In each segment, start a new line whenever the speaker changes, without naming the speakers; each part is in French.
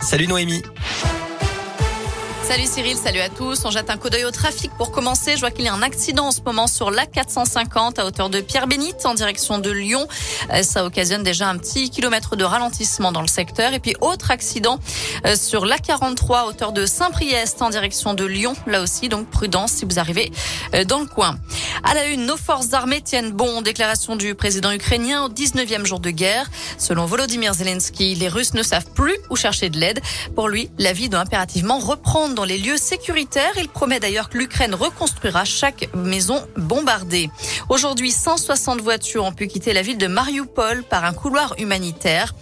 Salut Noémie.
Salut Cyril, salut à tous. On jette un coup d'œil au trafic pour commencer. Je vois qu'il y a un accident en ce moment sur la 450 à hauteur de Pierre-Bénite en direction de Lyon. Euh, ça occasionne déjà un petit kilomètre de ralentissement dans le secteur. Et puis autre accident euh, sur la 43 à hauteur de Saint-Priest en direction de Lyon. Là aussi, donc prudence si vous arrivez euh, dans le coin. À la une, nos forces armées tiennent bon. Déclaration du président ukrainien au 19e jour de guerre. Selon Volodymyr Zelensky, les Russes ne savent plus où chercher de l'aide. Pour lui, la vie doit impérativement reprendre dans les lieux sécuritaires. Il promet d'ailleurs que l'Ukraine reconstruira chaque maison bombardée. Aujourd'hui, 160 voitures ont pu quitter la ville de Mariupol par un couloir humanitaire.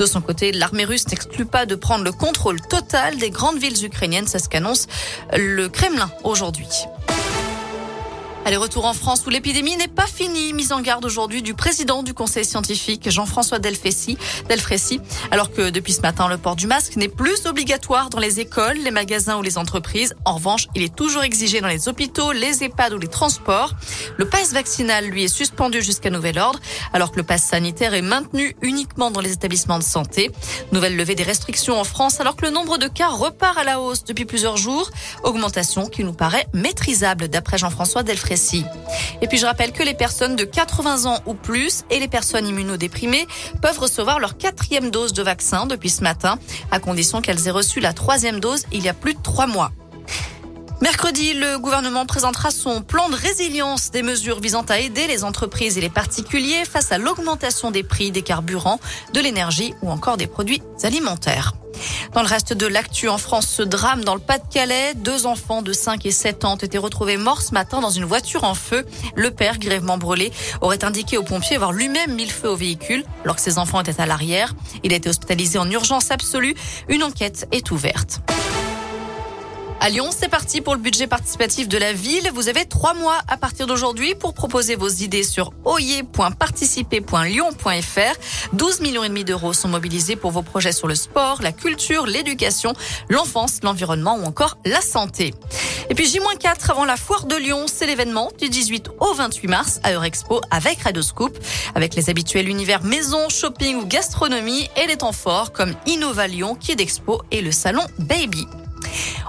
De son côté, l'armée russe n'exclut pas de prendre le contrôle total des grandes villes ukrainiennes. C'est ce qu'annonce le Kremlin aujourd'hui. Allez, retour en France où l'épidémie n'est pas finie. Mise en garde aujourd'hui du président du conseil scientifique, Jean-François Delfrécy. Alors que depuis ce matin, le port du masque n'est plus obligatoire dans les écoles, les magasins ou les entreprises. En revanche, il est toujours exigé dans les hôpitaux, les EHPAD ou les transports. Le passe vaccinal, lui, est suspendu jusqu'à nouvel ordre, alors que le passe sanitaire est maintenu uniquement dans les établissements de santé. Nouvelle levée des restrictions en France, alors que le nombre de cas repart à la hausse depuis plusieurs jours. Augmentation qui nous paraît maîtrisable, d'après Jean-François Delfrécy. Et puis je rappelle que les personnes de 80 ans ou plus et les personnes immunodéprimées peuvent recevoir leur quatrième dose de vaccin depuis ce matin, à condition qu'elles aient reçu la troisième dose il y a plus de trois mois. Mercredi, le gouvernement présentera son plan de résilience des mesures visant à aider les entreprises et les particuliers face à l'augmentation des prix des carburants, de l'énergie ou encore des produits alimentaires. Dans le reste de l'actu en France, ce drame dans le Pas-de-Calais, deux enfants de 5 et 7 ans ont été retrouvés morts ce matin dans une voiture en feu. Le père, grièvement brûlé, aurait indiqué aux pompiers avoir lui-même mis le feu au véhicule alors que ses enfants étaient à l'arrière. Il a été hospitalisé en urgence absolue. Une enquête est ouverte. À Lyon, c'est parti pour le budget participatif de la ville. Vous avez trois mois à partir d'aujourd'hui pour proposer vos idées sur oyer.participer.lyon.fr. 12 millions et demi d'euros sont mobilisés pour vos projets sur le sport, la culture, l'éducation, l'enfance, l'environnement ou encore la santé. Et puis J-4 avant la foire de Lyon, c'est l'événement du 18 au 28 mars à Eurexpo avec Radioscoop, avec les habituels univers maison, shopping ou gastronomie et les temps forts comme Innova Lyon, Kid Expo et le salon Baby.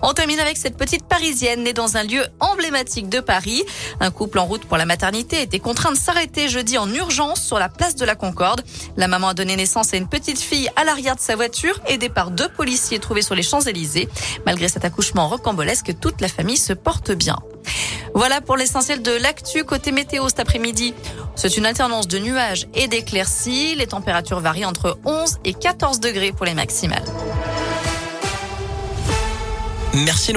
On termine avec cette petite parisienne née dans un lieu emblématique de Paris. Un couple en route pour la maternité était contraint de s'arrêter jeudi en urgence sur la place de la Concorde. La maman a donné naissance à une petite fille à l'arrière de sa voiture, aidée par deux policiers trouvés sur les Champs-Élysées. Malgré cet accouchement rocambolesque, toute la famille se porte bien. Voilà pour l'essentiel de l'actu côté météo cet après-midi. C'est une alternance de nuages et d'éclaircies. Les températures varient entre 11 et 14 degrés pour les maximales.
Merci.